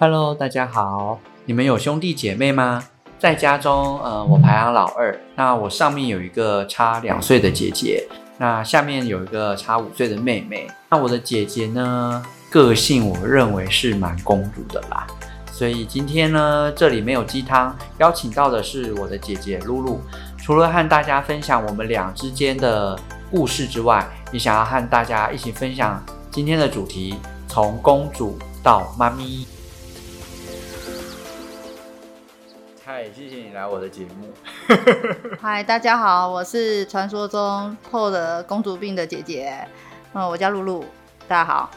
Hello，大家好。你们有兄弟姐妹吗？在家中，呃，我排行老二。那我上面有一个差两岁的姐姐，那下面有一个差五岁的妹妹。那我的姐姐呢，个性我认为是蛮公主的啦。所以今天呢，这里没有鸡汤，邀请到的是我的姐姐露露。除了和大家分享我们俩之间的故事之外，也想要和大家一起分享今天的主题：从公主到妈咪。嗨，谢谢你来我的节目。嗨，大家好，我是传说中破了公主病的姐姐，嗯，我叫露露，大家好。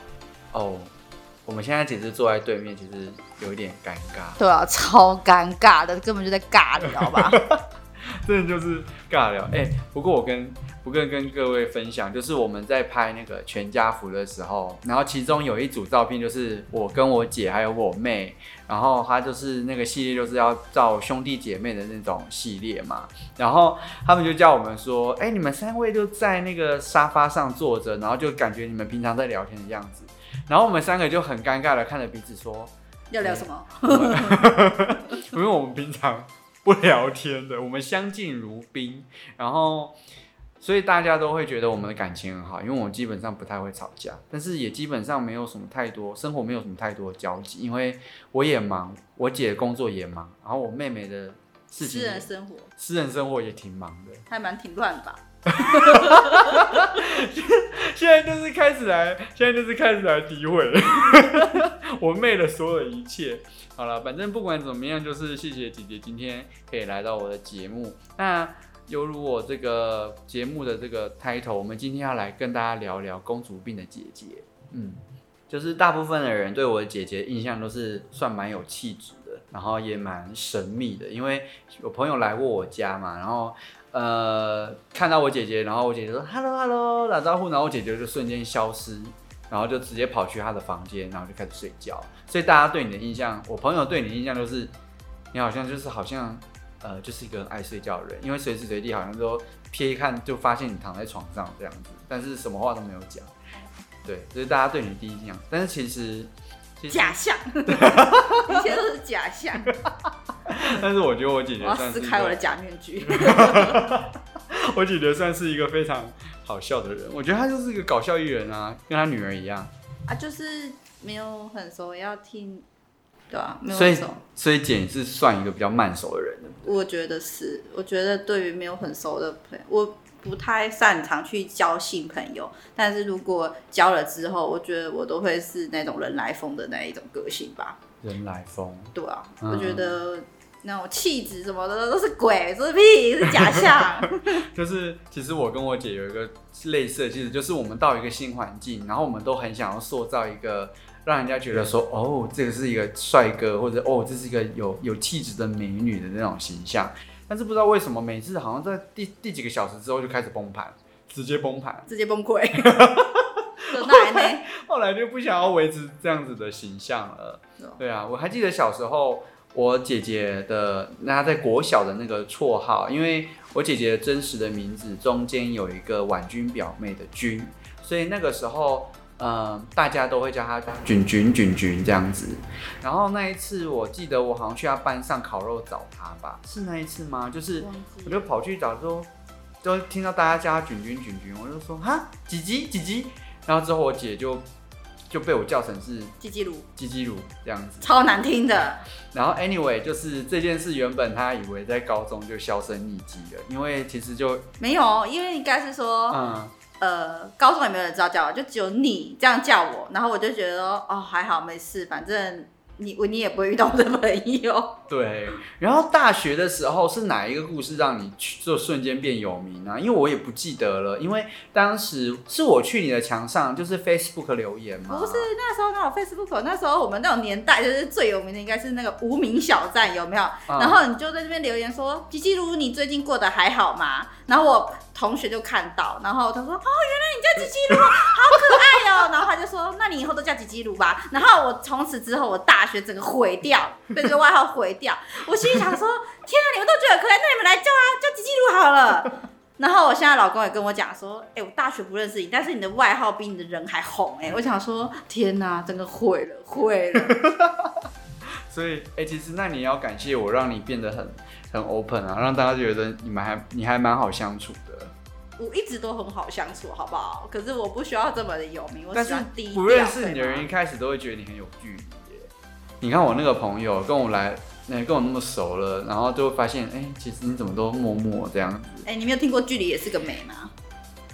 哦，我们现在其实坐在对面，其实有一点尴尬。对啊，超尴尬的，根本就在尬你知道吧。真的就是尬聊。哎、欸，不过我跟不跟跟各位分享，就是我们在拍那个全家福的时候，然后其中有一组照片，就是我跟我姐还有我妹，然后她就是那个系列就是要照兄弟姐妹的那种系列嘛，然后他们就叫我们说，哎、欸，你们三位就在那个沙发上坐着，然后就感觉你们平常在聊天的样子，然后我们三个就很尴尬的看着彼此说，要聊什么？因为我们平常。不聊天的，我们相敬如宾，然后所以大家都会觉得我们的感情很好，因为我们基本上不太会吵架，但是也基本上没有什么太多生活，没有什么太多的交集，因为我也忙，我姐工作也忙，然后我妹妹的事情，私人生活，私人生活也挺忙的，还蛮挺乱吧。现在就是开始来，现在就是开始来诋毁 我妹的所有一切。好了，反正不管怎么样，就是谢谢姐姐今天可以来到我的节目。那犹如我这个节目的这个 title，我们今天要来跟大家聊聊公主病的姐姐。嗯，就是大部分的人对我的姐姐印象都是算蛮有气质的，然后也蛮神秘的，因为有朋友来过我家嘛，然后。呃，看到我姐姐，然后我姐姐说 “hello hello” 打招呼，然后我姐姐就瞬间消失，然后就直接跑去她的房间，然后就开始睡觉。所以大家对你的印象，我朋友对你的印象就是，你好像就是好像呃，就是一个爱睡觉的人，因为随时随地好像都瞥一看就发现你躺在床上这样子，但是什么话都没有讲。对，这是大家对你的第一印象，但是其实。假象，一切都是假象。但是我觉得我姐姐，我要撕开我的假面具。我姐姐算是一个非常好笑的人，我觉得她就是一个搞笑艺人啊，跟她女儿一样。啊，就是没有很熟，要听，对啊，没有很熟。所以，所以姐是算一个比较慢熟的人的。我觉得是，我觉得对于没有很熟的朋友，我。不太擅长去交新朋友，但是如果交了之后，我觉得我都会是那种人来疯的那一种个性吧。人来疯，对啊，嗯、我觉得那种气质什么的都是鬼，是屁，是假象。就是其实我跟我姐有一个类似的气质，就是我们到一个新环境，然后我们都很想要塑造一个让人家觉得说，哦，这个是一个帅哥，或者哦，这是一个有有气质的美女的那种形象。但是不知道为什么，每次好像在第第几个小时之后就开始崩盘，直接崩盘，直接崩溃。后来，后来就不想要维持这样子的形象了。对啊，我还记得小时候我姐姐的，那她在国小的那个绰号，因为我姐姐真实的名字中间有一个婉君表妹的君，所以那个时候。嗯，大家都会叫她君君君君这样子。然后那一次，我记得我好像去她班上烤肉找她吧，是那一次吗？就是我就跑去找，说都听到大家叫她君君君君，我就说哈，几吉几吉。然后之后我姐就就被我叫成是鸡鸡鲁鸡鸡鲁这样子，超难听的。然后 anyway，就是这件事原本他以为在高中就销声匿迹了，因为其实就没有，因为应该是说嗯。呃，高中也没有人知道叫我，就只有你这样叫我，然后我就觉得哦，还好没事，反正。你我你也不会遇到我的朋友。对，然后大学的时候是哪一个故事让你就瞬间变有名呢？啊？因为我也不记得了，因为当时是我去你的墙上，就是 Facebook 留言嘛。不是那时候那种 Facebook，那时候我们那种年代就是最有名的应该是那个无名小站，有没有？嗯、然后你就在这边留言说：“吉吉如，你最近过得还好吗？”然后我同学就看到，然后他说：“哦，原来你叫吉吉如，好可爱哦。”然后他就说：“那你以后都叫吉吉如吧。”然后我从此之后，我大学整个毁掉，被这个外号毁掉。我心里想说：“天啊，你们都觉得可爱，那你们来叫啊，叫吉吉鲁好了。”然后我现在老公也跟我讲说：“哎，我大学不认识你，但是你的外号比你的人还红。”哎，我想说：“天哪，整个毁了，毁了。”所以，哎、欸，其实那你要感谢我，让你变得很很 open 啊，让大家觉得你们还你还蛮好相处的。我一直都很好相处，好不好？可是我不需要这么的有名，我喜欢低调。不认识你的人一开始都会觉得你很有距离耶。你看我那个朋友跟我来，那，跟我那么熟了，然后就会发现，哎、欸，其实你怎么都默默这样子。哎、欸，你没有听过“距离也是个美”吗？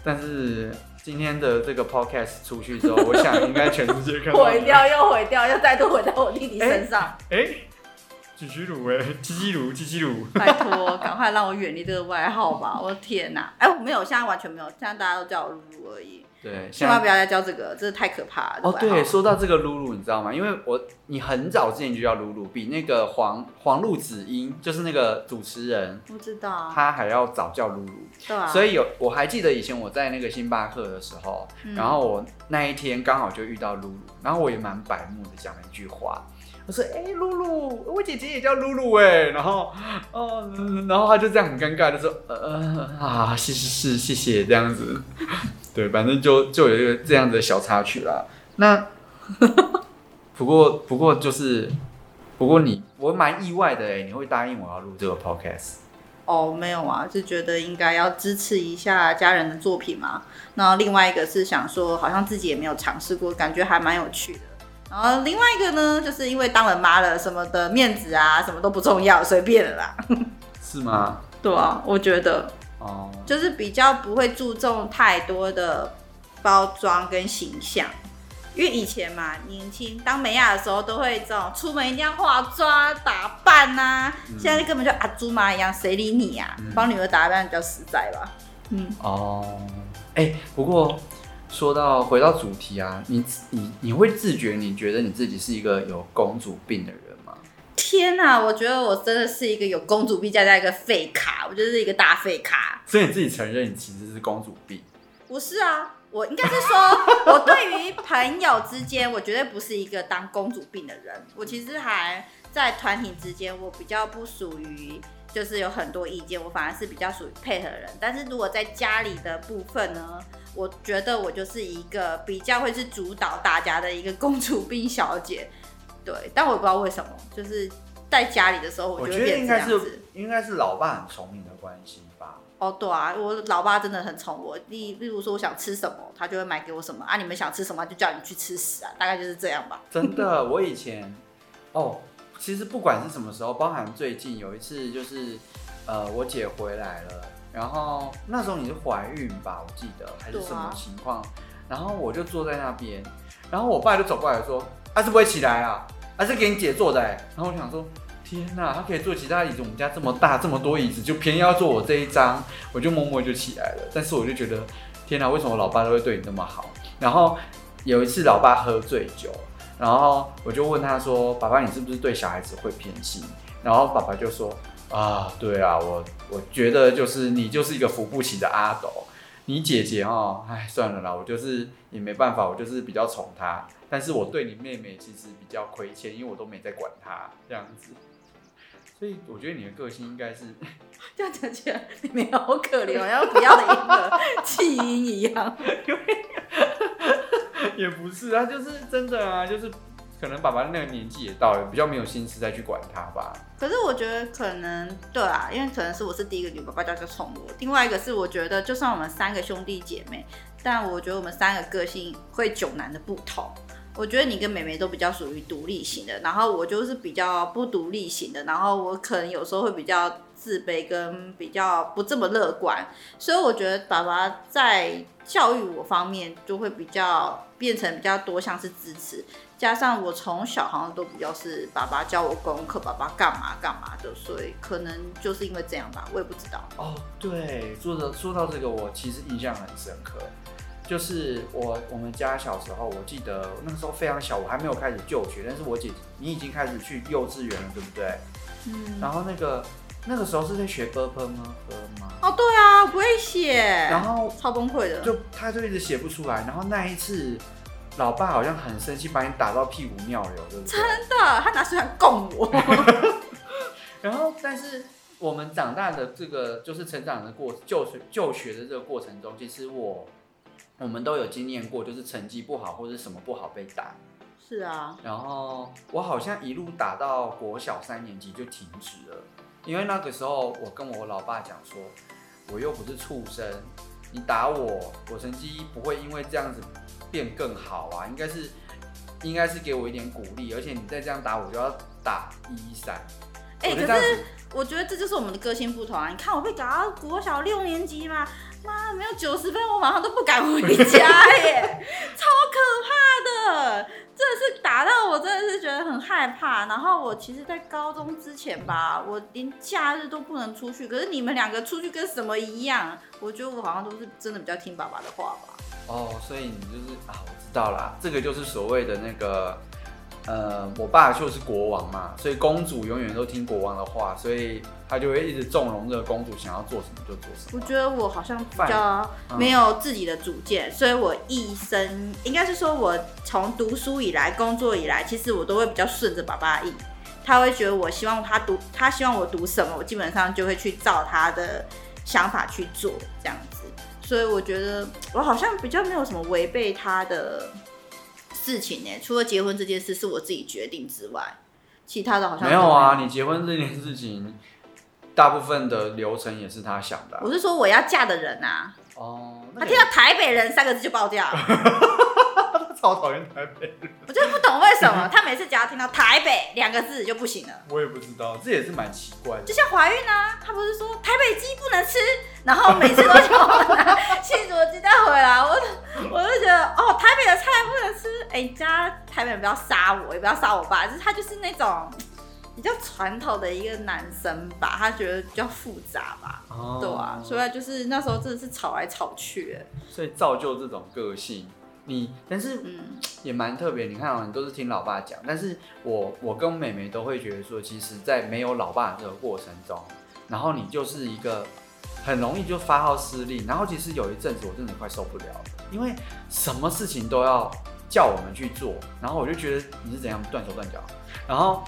但是今天的这个 podcast 出去之后，我想应该全世界看到 毁掉又毁掉，又再度毁到我弟弟身上。哎、鸡鸡乳哎，鸡鸡乳，鸡鸡乳，拜托，赶快让我远离这个外号吧！我的天哪，哎、没有，现在完全没有，现在大家都叫我露露而已。对，千万不要再教这个，这太可怕了。哦，对，说到这个露露，你知道吗？因为我你很早之前就叫露露，比那个黄黄露子英，就是那个主持人，不知道，他还要早叫露露。对啊。所以有我还记得以前我在那个星巴克的时候，嗯、然后我那一天刚好就遇到露露，然后我也蛮白目的讲了一句话。我说：“哎、露露，我姐姐也叫露露哎。”然后，哦，然后他就这样很尴尬的说：“呃啊，是是是，谢谢这样子。”对，反正就就有一个这样的小插曲啦。那不过不过就是，不过你我蛮意外的哎，你会答应我要录这个 podcast？哦，没有啊，就觉得应该要支持一下家人的作品嘛。那另外一个是想说，好像自己也没有尝试过，感觉还蛮有趣的。然后另外一个呢，就是因为当了妈了，什么的面子啊，什么都不重要，随便了啦。是吗？对啊，我觉得哦，就是比较不会注重太多的包装跟形象，因为以前嘛，年轻当美亚的时候，都会这种出门一定要化妆打扮呐、啊。嗯、现在根本就阿猪妈一样，谁理你呀、啊？嗯、帮女儿打扮比较实在吧。嗯哦，哎、欸，不过。说到回到主题啊，你你你会自觉你觉得你自己是一个有公主病的人吗？天哪，我觉得我真的是一个有公主病加加一个废卡，我觉得是一个大废卡。所以你自己承认你其实是公主病？不是啊，我应该是说，我对于朋友之间，我绝对不是一个当公主病的人。我其实还在团体之间，我比较不属于。就是有很多意见，我反而是比较属于配合的人。但是如果在家里的部分呢，我觉得我就是一个比较会是主导大家的一个公主病小姐。对，但我也不知道为什么，就是在家里的时候，我觉得应该是应该是老爸很宠你的关系吧。哦，对啊，我老爸真的很宠我。例例如说，我想吃什么，他就会买给我什么啊。你们想吃什么，就叫你去吃屎啊，大概就是这样吧。真的，我以前哦。其实不管是什么时候，包含最近有一次，就是呃，我姐回来了，然后那时候你是怀孕吧，我记得还是什么情况，然后我就坐在那边，然后我爸就走过来说：“啊，是不会起来啊，啊是给你姐坐的。”然后我想说：“天哪，他可以坐其他椅子，我们家这么大这么多椅子，就偏要坐我这一张。”我就默默就起来了，但是我就觉得，天哪，为什么我老爸都会对你那么好？然后有一次老爸喝醉酒。然后我就问他说：“爸爸，你是不是对小孩子会偏心？”然后爸爸就说：“啊，对啊，我我觉得就是你就是一个扶不起的阿斗，你姐姐哦，哎，算了啦，我就是也没办法，我就是比较宠她。但是我对你妹妹其实比较亏欠，因为我都没在管她这样子。所以我觉得你的个性应该是 这样讲起来，你妹好可怜，好像不要的婴儿弃婴一样。” 也不是啊，就是真的啊，就是可能爸爸那个年纪也到了，比较没有心思再去管他吧。可是我觉得可能对啊，因为可能是我是第一个女，爸爸叫做宠我。另外一个是我觉得，就算我们三个兄弟姐妹，但我觉得我们三个个性会迥然的不同。我觉得你跟妹妹都比较属于独立型的，然后我就是比较不独立型的，然后我可能有时候会比较自卑跟比较不这么乐观，所以我觉得爸爸在教育我方面就会比较变成比较多像是支持，加上我从小好像都比较是爸爸教我功课，爸爸干嘛干嘛的，所以可能就是因为这样吧，我也不知道。哦，对，说的说到这个，我其实印象很深刻。就是我我们家小时候，我记得那个时候非常小，我还没有开始就学，但是我姐姐你已经开始去幼稚园了，对不对？嗯。然后那个那个时候是在学歌喷吗？歌吗？哦，对啊，不会写，然后超崩溃的，就他就一直写不出来，然后那一次老爸好像很生气，把你打到屁股尿流，真的，他拿水来拱我。然后但是我们长大的这个就是成长的过，就是就学的这个过程中，其实我我们都有经验过，就是成绩不好或者什么不好被打。是啊，然后我好像一路打到国小三年级就停止了。因为那个时候我跟我老爸讲说，我又不是畜生，你打我，我成绩不会因为这样子变更好啊，应该是应该是给我一点鼓励，而且你再这样打我就要打一一三。哎、欸，可是我觉得这就是我们的个性不同啊！你看我被搞到国小六年级嘛，妈没有九十分，我马上都不敢回家耶，超可怕的！真的是打到我，真的是觉得很害怕。然后我其实，在高中之前吧，我连假日都不能出去。可是你们两个出去跟什么一样？我觉得我好像都是真的比较听爸爸的话吧。哦，所以你就是啊，我知道啦，这个就是所谓的那个。呃，我爸就是国王嘛，所以公主永远都听国王的话，所以他就会一直纵容这个公主想要做什么就做什么。我觉得我好像比较没有自己的主见，嗯、所以我一生应该是说，我从读书以来、工作以来，其实我都会比较顺着爸爸的意。他会觉得我希望他读，他希望我读什么，我基本上就会去照他的想法去做这样子。所以我觉得我好像比较没有什么违背他的。事情呢，除了结婚这件事是我自己决定之外，其他的好像没有，啊。你结婚这件事情，大部分的流程也是他想的啊。我是说我要嫁的人啊。哦，他听到台北人三个字就爆掉了。超讨厌台北人，我就不懂为什么他每次只要听到台北两个字就不行了。我也不知道，这也是蛮奇怪的。就像怀孕啊，他不是说台北鸡不能吃，然后每次都叫我拿 新竹鸡蛋回来，我我就觉得哦，台北的菜不能吃。哎、欸，家台北人不要杀我，也不要杀我爸，就是他就是那种比较传统的一个男生吧，他觉得比较复杂吧，哦、对啊，所以就是那时候真的是吵来吵去，所以造就这种个性。你但是也蛮特别，你看啊，你都是听老爸讲，但是我我跟妹妹都会觉得说，其实，在没有老爸的这个过程中，然后你就是一个很容易就发号施令，然后其实有一阵子我真的快受不了了，因为什么事情都要叫我们去做，然后我就觉得你是怎样断手断脚，然后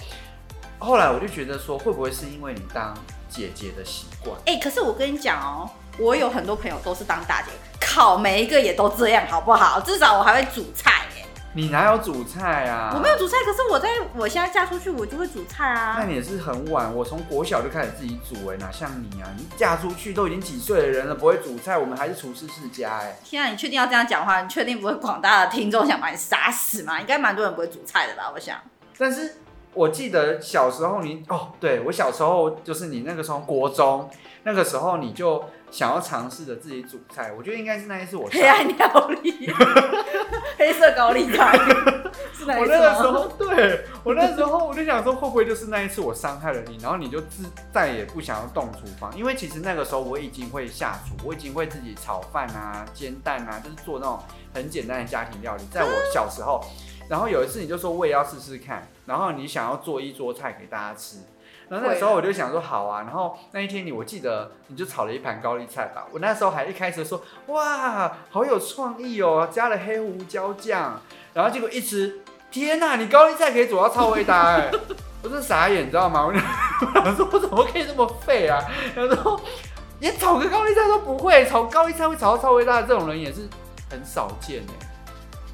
后来我就觉得说，会不会是因为你当姐姐的习惯？哎、欸，可是我跟你讲哦。我有很多朋友都是当大姐，靠，每一个也都这样，好不好？至少我还会煮菜耶。你哪有煮菜啊？我没有煮菜，可是我在我现在嫁出去，我就会煮菜啊。那你也是很晚，我从国小就开始自己煮哎，哪像你啊？你嫁出去都已经几岁的人了，不会煮菜，我们还是厨师世家哎。天啊，你确定要这样讲话？你确定不会广大的听众想把你杀死吗？应该蛮多人不会煮菜的吧？我想。但是我记得小时候你哦，对，我小时候就是你那个时候国中那个时候你就。想要尝试着自己煮菜，我觉得应该是那一次我黑暗料理，黑色高丽菜。我那个时候，对我那时候我就想说，会不会就是那一次我伤害了你，然后你就自再也不想要动厨房？因为其实那个时候我已经会下厨，我已经会自己炒饭啊、煎蛋啊，就是做那种很简单的家庭料理。在我小时候，然后有一次你就说我也要试试看，然后你想要做一桌菜给大家吃。然后那个时候我就想说好啊，然后那一天你我记得你就炒了一盘高丽菜吧，我那时候还一开始说哇好有创意哦，加了黑胡椒酱，然后结果一吃，天哪，你高丽菜可以煮到超味道哎，我真傻眼，你知道吗？我说我怎么可以这么废啊？然后连炒个高丽菜都不会，炒高丽菜会炒到超味道的这种人也是很少见哎，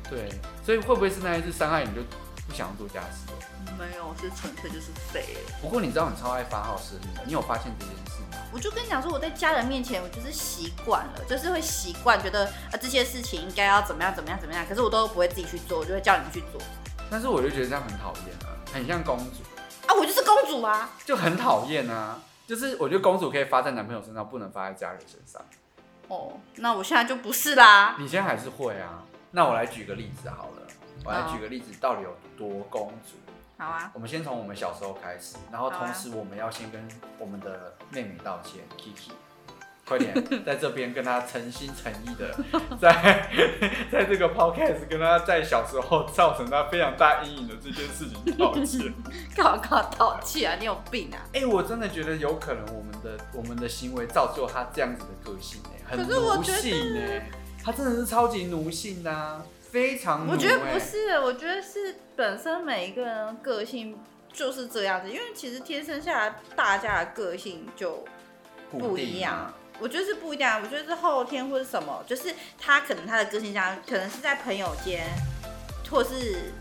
对，所以会不会是那一次伤害你就不想要做家事？没有，是纯粹就是废。不过你知道你超爱发号施令的，你有发现这件事吗？我就跟你讲说，我在家人面前，我就是习惯了，就是会习惯觉得啊这些事情应该要怎么样怎么样怎么样，可是我都不会自己去做，我就会叫你们去做。但是我就觉得这样很讨厌啊，很像公主啊，我就是公主啊，就很讨厌啊，就是我觉得公主可以发在男朋友身上，不能发在家人身上。哦，那我现在就不是啦。你现在还是会啊？那我来举个例子好了，我来举个例子，到底有多公主？好啊，我们先从我们小时候开始，然后同时我们要先跟我们的妹妹道歉，Kiki，快点 在这边跟她诚心诚意的在 在这个 podcast 跟她在小时候造成她非常大阴影的这件事情道歉。干嘛干嘛道歉啊？你有病啊？哎、欸，我真的觉得有可能我们的我们的行为造就她这样子的个性呢，很奴性呢，她真的是超级奴性呐、啊。非常，我觉得不是，我觉得是本身每一个人个性就是这样子，因为其实天生下来大家的个性就不一样。我觉得是不一样，我觉得是后天或者什么，就是他可能他的个性这样，可能是在朋友间，或是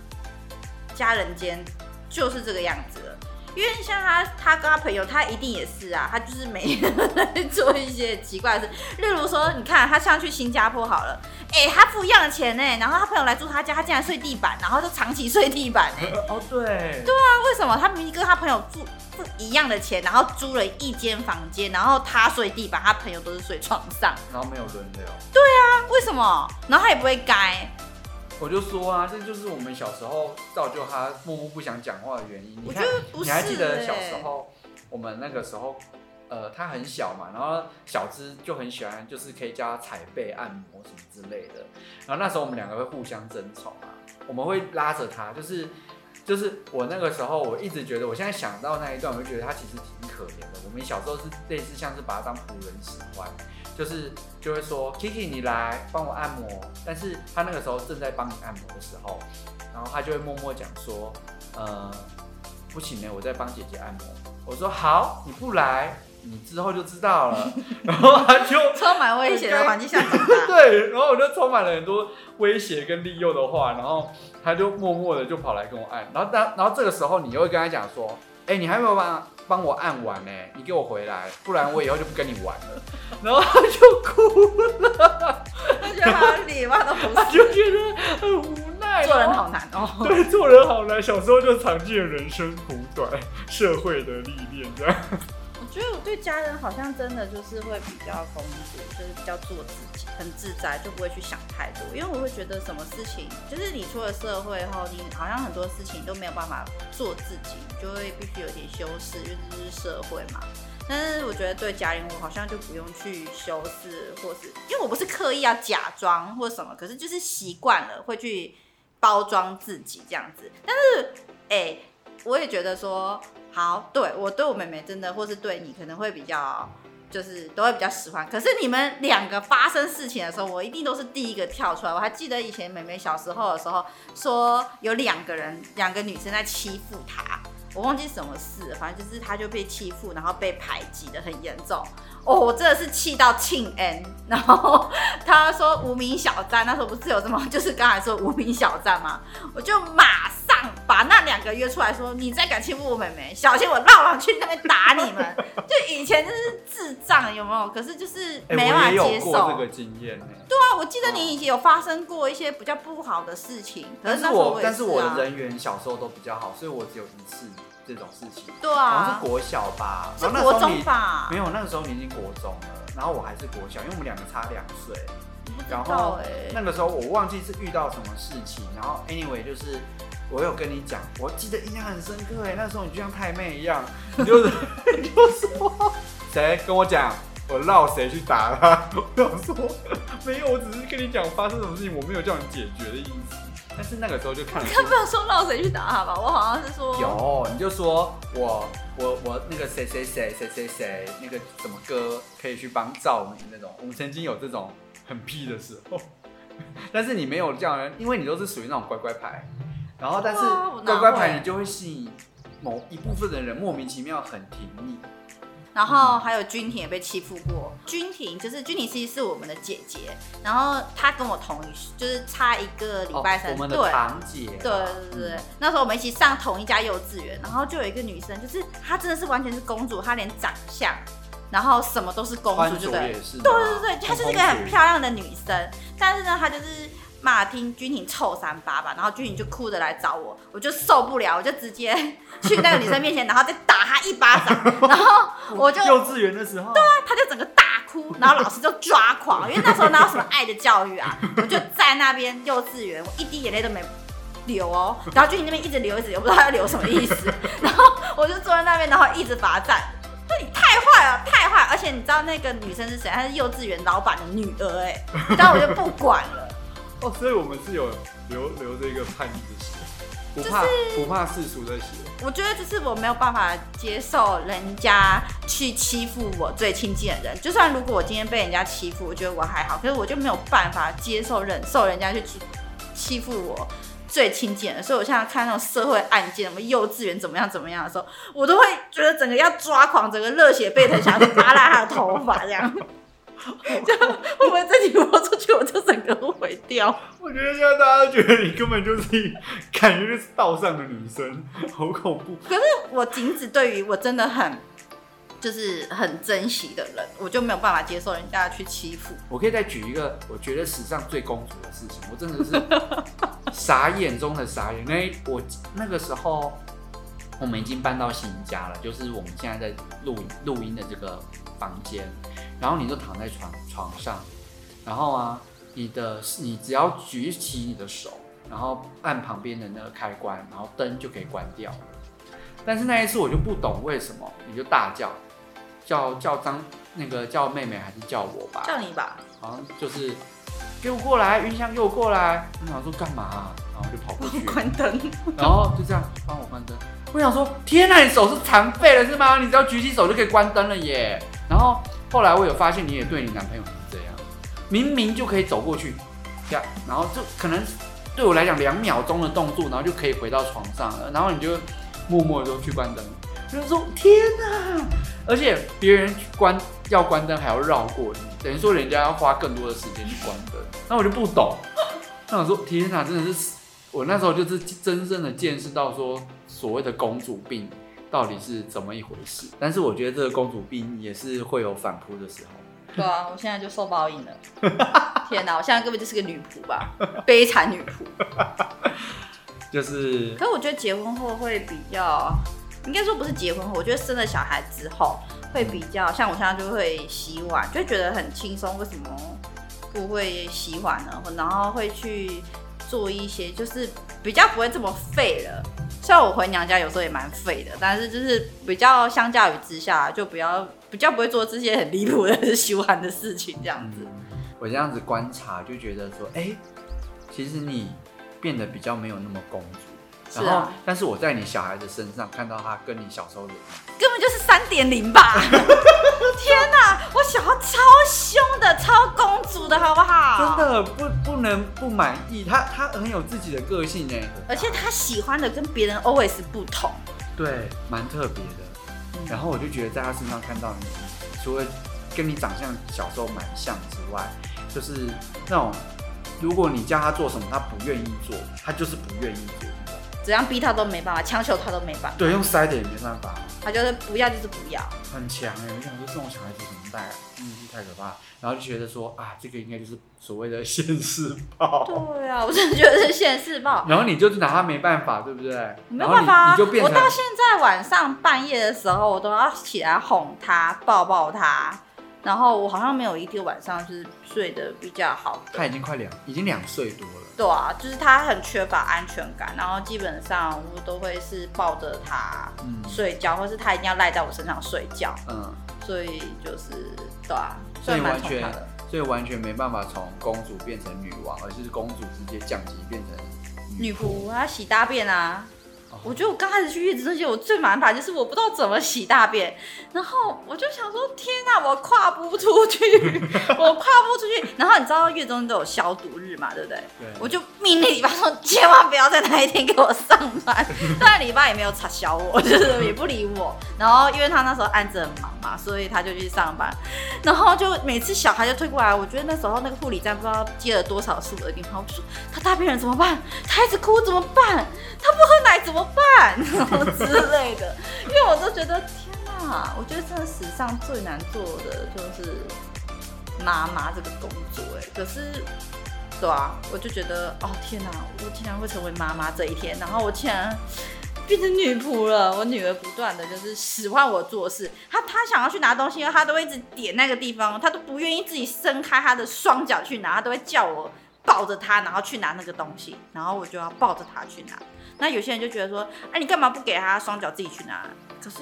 家人间就是这个样子了。因为像他，他跟他朋友，他一定也是啊，他就是每天都在做一些奇怪的事。例如说，你看他像去新加坡好了，哎、欸，他付一样的钱呢，然后他朋友来住他家，他竟然睡地板，然后就长期睡地板呢。哦，对。对啊，为什么他明明跟他朋友住付一样的钱，然后租了一间房间，然后他睡地板，他朋友都是睡床上，然后没有轮流。对啊，为什么？然后他也不会改。我就说啊，这就是我们小时候造就他默默不想讲话的原因。我觉得不是、欸。你还记得小时候，我们那个时候，呃，他很小嘛，然后小芝就很喜欢，就是可以叫他踩背、按摩什么之类的。然后那时候我们两个会互相争宠啊，我们会拉着他，就是就是我那个时候，我一直觉得，我现在想到那一段，我就觉得他其实挺可怜的。我们小时候是类似像是把他当仆人使唤。就是就会说，Kiki，你来帮我按摩。但是他那个时候正在帮你按摩的时候，然后他就会默默讲说，呃，不行呢，我在帮姐姐按摩。我说好，你不来，你之后就知道了。然后他就充满威胁的环境下长大。对，然后我就充满了很多威胁跟利诱的话，然后他就默默的就跑来跟我按。然后当然后这个时候你又会跟他讲说，哎，你还没有帮帮我按完呢，你给我回来，不然我以后就不跟你玩了。然后他就哭了，他觉得他礼貌都不是，他就觉得很无奈。做人好难哦。对，做人好难。小时候就尝尽人生苦短，社会的历练这样。我觉得我对家人好像真的就是会比较公主，就是比较做自己，很自在，就不会去想太多。因为我会觉得什么事情，就是你出了社会后，你好像很多事情都没有办法做自己，就会必须有点修饰，因为这是社会嘛。但是我觉得对家人，我好像就不用去修饰，或是因为我不是刻意要假装或什么，可是就是习惯了会去包装自己这样子。但是，哎、我也觉得说。好，对我对我妹妹真的，或是对你可能会比较，就是都会比较喜欢。可是你们两个发生事情的时候，我一定都是第一个跳出来。我还记得以前妹妹小时候的时候，说有两个人，两个女生在欺负她，我忘记什么事，反正就是她就被欺负，然后被排挤的很严重。哦，我真的是气到庆恩。然后 她说无名小站，那时候不是有什么，就是刚才说无名小站吗？我就马。把那两个约出来说，你再敢欺负我妹妹，小心我绕上去那边打你们。就以前就是智障，有没有？可是就是没办法接受。欸、这个经验呢。对啊，我记得你以前有发生过一些比较不好的事情。但是我，但是我的人缘小时候都比较好，所以我只有一次这种事情。对啊，好像是国小吧？是国中吧？没有，那个时候你已经国中了，然后我还是国小，因为我们两个差两岁。然后那个时候我忘记是遇到什么事情，然后 anyway 就是。我有跟你讲，我记得印象很深刻哎，那时候你就像太妹一样，你就是你 就说谁跟我讲，我绕谁去打他？我想说没有，我只是跟你讲发生什么事情，我没有叫你解决的意思。但是那个时候就看了，他没有说绕谁去打他吧？我好像是说有，你就说我我我那个谁谁谁谁谁谁那个什么哥可以去帮赵明那种，我们曾经有这种很屁的时候，但是你没有这样，因为你都是属于那种乖乖牌。然后，但是乖乖牌你就会吸引某一部分的人莫名其妙很挺你。然后还有君婷也被欺负过。君婷就是君婷，其实是我们的姐姐。然后她跟我同一，就是差一个礼拜三。我们的堂姐。对对对对，那时候我们一起上同一家幼稚园。然后就有一个女生，就是她真的是完全是公主，她连长相，然后什么都是公主，就对。对对对，她就是一个很漂亮的女生。但是呢，她就是。骂听君婷臭三八吧，然后君婷就哭着来找我，我就受不了，我就直接去那个女生面前，然后再打她一巴掌，然后我就幼稚园的时候，对啊，她就整个大哭，然后老师就抓狂，因为那时候哪有什么爱的教育啊，我就在那边幼稚园，我一滴眼泪都没流哦，然后君婷那边一直流一直流，不知道要流什么意思，然后我就坐在那边，然后一直罚站，了，太坏，而且你知道那个女生是谁？她是幼稚园老板的女儿，哎，然后我就不管了。哦，所以我们是有留留着一个叛逆的心，不怕、就是、不怕世俗的血。我觉得就是我没有办法接受人家去欺负我最亲近的人，就算如果我今天被人家欺负，我觉得我还好，可是我就没有办法接受忍受人家去欺欺负我最亲近的。所以我现在看那种社会案件，什么幼稚园怎么样怎么样的时候，我都会觉得整个要抓狂，整个热血沸腾，想要去扒拉他的头发这样。就会不会自己播出去，我就整个毁掉？我觉得现在大家都觉得你根本就是感觉就是道上的女生，好恐怖。可是我仅止对于我真的很就是很珍惜的人，我就没有办法接受人家去欺负。我可以再举一个我觉得史上最公主的事情，我真的是傻眼中的傻眼。因为我那个时候我们已经搬到新家了，就是我们现在在录录音的这个房间。然后你就躺在床床上，然后啊，你的你只要举起你的手，然后按旁边的那个开关，然后灯就可以关掉。但是那一次我就不懂为什么，你就大叫，叫叫张那个叫妹妹还是叫我吧？叫你吧。好像就是给我过来，云香给我过来。我想说干嘛啊？然后就跑过去关灯，然后就这样帮我关灯。我想说天哪，你手是残废了是吗？你只要举起手就可以关灯了耶。然后。后来我有发现，你也对你男朋友是这样，明明就可以走过去，这样，然后就可能对我来讲两秒钟的动作，然后就可以回到床上了，然后你就默默的去关灯，就是说天哪！而且别人关要关灯还要绕过你，等于说人家要花更多的时间去关灯，那我就不懂。那我说天哪，真的是我那时候就是真正的见识到说所谓的公主病。到底是怎么一回事？但是我觉得这个公主病也是会有反扑的时候。对啊，我现在就受报应了。天哪，我现在根本就是个女仆吧，悲惨女仆。就是。可是我觉得结婚后会比较，应该说不是结婚后，我觉得生了小孩之后会比较，像我现在就会洗碗，就觉得很轻松。为什么不会洗碗呢？然后会去做一些，就是比较不会这么废了。虽然我回娘家有时候也蛮废的，但是就是比较相较于之下，就比较比较不会做这些很离谱的洗碗的事情这样子。我这样子观察就觉得说，哎、其实你变得比较没有那么公主。然后，啊、但是我在你小孩的身上看到他跟你小时候的根本就是三点零吧。天哪，我小孩超凶的，超公主的，好不好？真的不不能不满意，他他很有自己的个性呢，而且他喜欢的跟别人 always 不同，对，蛮特别的。嗯、然后我就觉得在他身上看到你，除了跟你长相小时候蛮像之外，就是那种如果你叫他做什么，他不愿意做，他就是不愿意做。怎样逼他都没办法，强求他都没办法。对，用塞的也没办法。他就是不要，就是不要。很强哎！我想说，这种小孩子怎么带啊？真的是太可怕。然后就觉得说啊，这个应该就是所谓的现世报。对啊，我真的觉得是现世报。然后你就是拿他没办法，对不对？没办法啊！我到现在晚上半夜的时候，我都要起来哄他，抱抱他。然后我好像没有一个晚上就是睡得比较好。他已经快两，已经两岁多了。对啊，就是他很缺乏安全感，然后基本上我都会是抱着他睡觉，嗯、或是他一定要赖在我身上睡觉。嗯，所以就是对啊，所以完全，所以完全没办法从公主变成女王，而是公主直接降级变成女仆，她洗大便啊。我觉得我刚开始去月子中心，我最麻烦就是我不知道怎么洗大便，然后我就想说，天哪，我跨不出去，我跨不出去。然后你知道月子中心都有消毒日嘛，对不对？对。我就命令礼拜说，千万不要在那一天给我上班。但礼拜也没有插销我，就是也不理我。然后因为他那时候案子很忙所以他就去上班。然后就每次小孩就推过来，我觉得那时候那个护理站不知道接了多少次我的电话，我就说他大便了怎么办？他一直哭怎么办？他不喝奶怎么办？什么之类的，因为我都觉得天哪，我觉得真的史上最难做的就是妈妈这个工作哎。可是，对啊，我就觉得哦天哪，我竟然会成为妈妈这一天，然后我竟然变成女仆了。我女儿不断的就是使唤我做事，她她想要去拿东西，她都会一直点那个地方，她都不愿意自己伸开她的双脚去拿，她都会叫我抱着她，然后去拿那个东西，然后我就要抱着她去拿。那有些人就觉得说，哎，你干嘛不给她双脚自己去拿？可是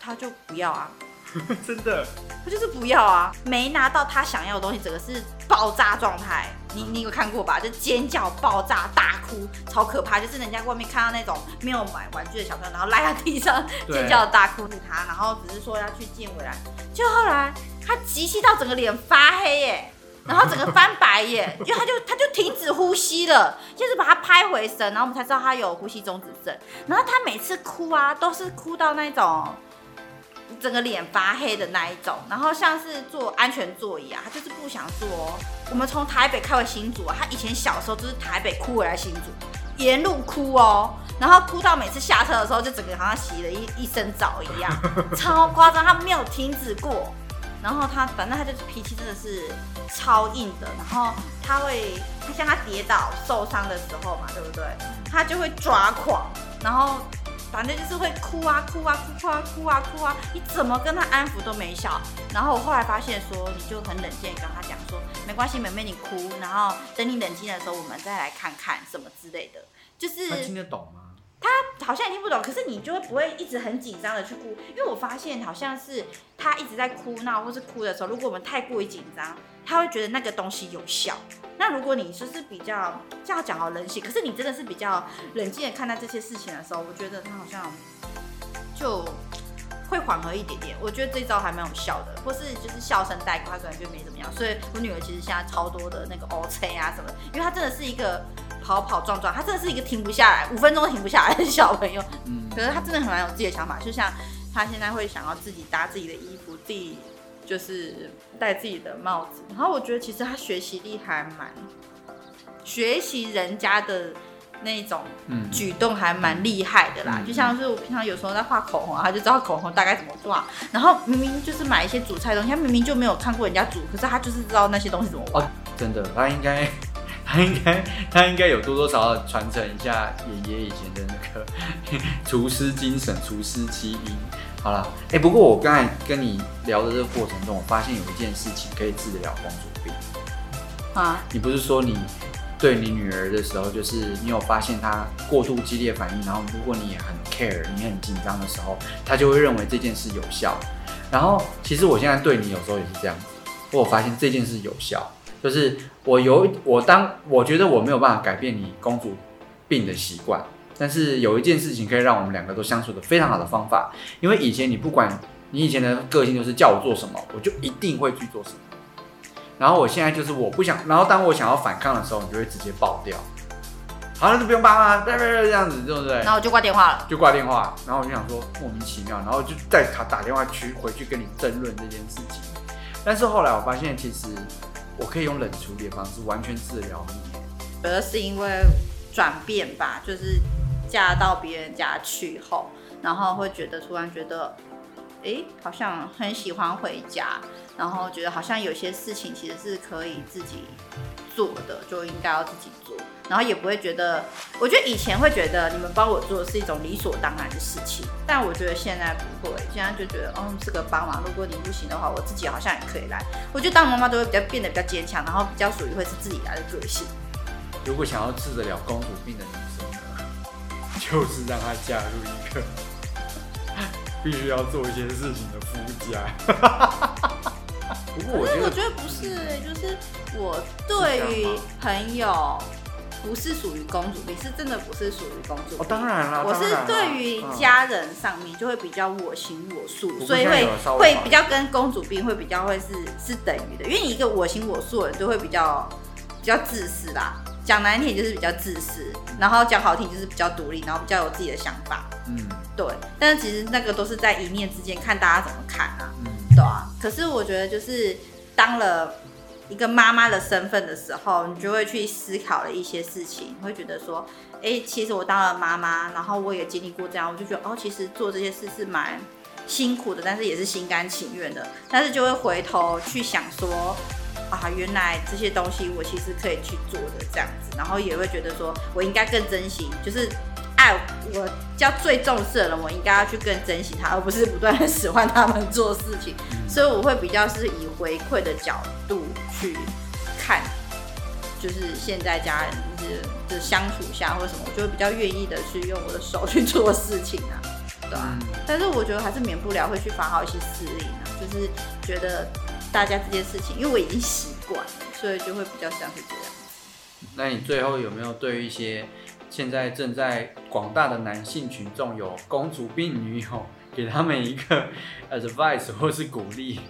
她就不要啊，真的，他就是不要啊，没拿到他想要的东西，整个是爆炸状态。你你有看过吧？就尖叫、爆炸、大哭，超可怕。就是人家外面看到那种没有买玩具的小朋友，然后赖在地上尖叫大哭他，然后只是说要去见回来，就后来他急气到整个脸发黑耶。然后整个翻白眼，因为他就他就停止呼吸了，就是把他拍回神，然后我们才知道他有呼吸中止症。然后他每次哭啊，都是哭到那种，整个脸发黑的那一种。然后像是坐安全座椅啊，他就是不想坐哦。我们从台北开回新竹啊，他以前小时候就是台北哭回来新竹，沿路哭哦，然后哭到每次下车的时候就整个好像洗了一一身澡一样，超夸张，他没有停止过。然后他反正他就是脾气真的是超硬的，然后他会，他像他跌倒受伤的时候嘛，对不对？他就会抓狂，然后反正就是会哭啊哭啊哭啊哭啊哭啊，你怎么跟他安抚都没效。然后我后来发现说，你就很冷静跟他讲说，没关系，妹妹你哭，然后等你冷静的时候，我们再来看看什么之类的，就是他听得懂吗？他好像也听不懂，可是你就会不会一直很紧张的去哭？因为我发现好像是他一直在哭闹或是哭的时候，如果我们太过于紧张，他会觉得那个东西有效。那如果你就是比较这样讲好人性，可是你真的是比较冷静的看待这些事情的时候，我觉得他好像就会缓和一点点。我觉得这招还蛮有效的，或是就是笑声带过，他可能就没怎么样。所以我女儿其实现在超多的那个 O C 啊什么，因为她真的是一个。跑跑撞撞，她真的是一个停不下来，五分钟都停不下来的小朋友。嗯，可是她真的很蛮有自己的想法，就像她现在会想要自己搭自己的衣服，自己就是戴自己的帽子。然后我觉得其实他学习力还蛮，学习人家的那种举动还蛮厉害的啦。嗯、就像是我平常有时候在画口红啊，他就知道口红大概怎么画。然后明明就是买一些煮菜的东西，他明明就没有看过人家煮，可是他就是知道那些东西怎么画。哦，真的，他应该。他应该，他应该有多多少少传承一下爷爷以前的那个厨师精神、厨师基因。好了，哎、欸，不过我刚才跟你聊的这个过程中，我发现有一件事情可以治得了公主病。啊？你不是说你对你女儿的时候，就是你有发现她过度激烈反应，然后如果你也很 care，你很紧张的时候，她就会认为这件事有效。然后其实我现在对你有时候也是这样子，我有发现这件事有效。就是我有我当我觉得我没有办法改变你公主病的习惯，但是有一件事情可以让我们两个都相处得非常好的方法，因为以前你不管你以前的个性就是叫我做什么，我就一定会去做什么。然后我现在就是我不想，然后当我想要反抗的时候，你就会直接爆掉。好，了就不用帮啦，对对对，这样子对不对？然后我就挂电话了，就挂电话。然后我就想说莫名其妙，然后就再打打电话去回去跟你争论这件事情。但是后来我发现其实。我可以用冷处理的方式完全治疗你。觉得是因为转变吧，就是嫁到别人家去后，然后会觉得突然觉得，哎、好像很喜欢回家，然后觉得好像有些事情其实是可以自己做的，就应该要自己做。然后也不会觉得，我觉得以前会觉得你们帮我做是一种理所当然的事情，但我觉得现在不会，现在就觉得，嗯，是个帮忙。如果你不行的话，我自己好像也可以来。我觉得当妈妈都会比较变得比较坚强，然后比较属于会是自己来的个性。如果想要治得了公主病的女生，就是让她加入一个必须要做一些事情的夫家。不过我觉得，我觉得不是、欸，就是我对于朋友。不是属于公主病，是真的不是属于公主病。哦，当然了，我是对于家人上面就会比较我行我素，嗯、所以会会比较跟公主病会比较会是是等于的，因为你一个我行我素的人就会比较比较自私啦。讲难听就是比较自私，然后讲好听就是比较独立，然后比较有自己的想法。嗯，对。但是其实那个都是在一念之间，看大家怎么看啊。嗯，对啊。可是我觉得就是当了。一个妈妈的身份的时候，你就会去思考了一些事情，会觉得说，哎、欸，其实我当了妈妈，然后我也经历过这样，我就觉得，哦，其实做这些事是蛮辛苦的，但是也是心甘情愿的。但是就会回头去想说，啊，原来这些东西我其实可以去做的这样子，然后也会觉得说我应该更珍惜，就是。爱我叫最重视的人，我应该要去更珍惜他，而不是不断的使唤他们做事情。嗯、所以我会比较是以回馈的角度去看，就是现在家人就是就是相处下或者什么，我就会比较愿意的去用我的手去做事情啊，对吧、啊？嗯、但是我觉得还是免不了会去发号一些施令啊，就是觉得大家这件事情，因为我已经习惯了，所以就会比较像是这样。那你最后有没有对一些？现在正在广大的男性群众有公主病女友，给他们一个 advice 或是鼓励。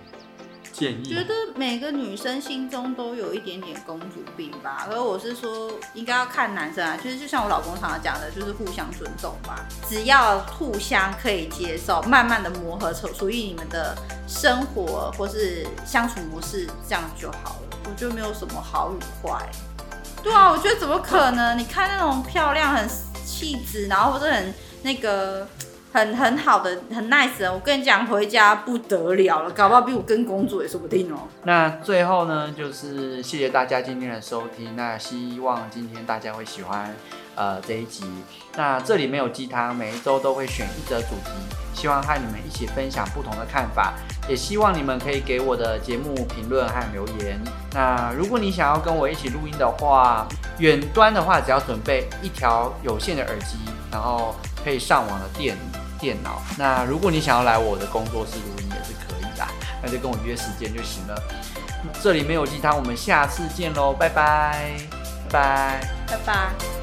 建议。觉得每个女生心中都有一点点公主病吧，而我是说，应该要看男生啊。其实就像我老公常常讲的，就是互相尊重吧。只要互相可以接受，慢慢的磨合出属于你们的生活或是相处模式，这样就好了。我觉得没有什么好与坏。对啊，我觉得怎么可能？你看那种漂亮、很气质，然后或者很那个。很很好的，很 nice 的，我跟你讲，回家不得了了，搞不好比我更公主也说不定哦。那最后呢，就是谢谢大家今天的收听，那希望今天大家会喜欢呃这一集。那这里没有鸡汤，每一周都会选一则主题，希望和你们一起分享不同的看法，也希望你们可以给我的节目评论和留言。那如果你想要跟我一起录音的话，远端的话只要准备一条有线的耳机，然后可以上网的电。电脑，那如果你想要来我的工作室录音也是可以的，那就跟我约时间就行了。这里没有鸡汤，我们下次见喽，拜拜，拜拜，拜拜。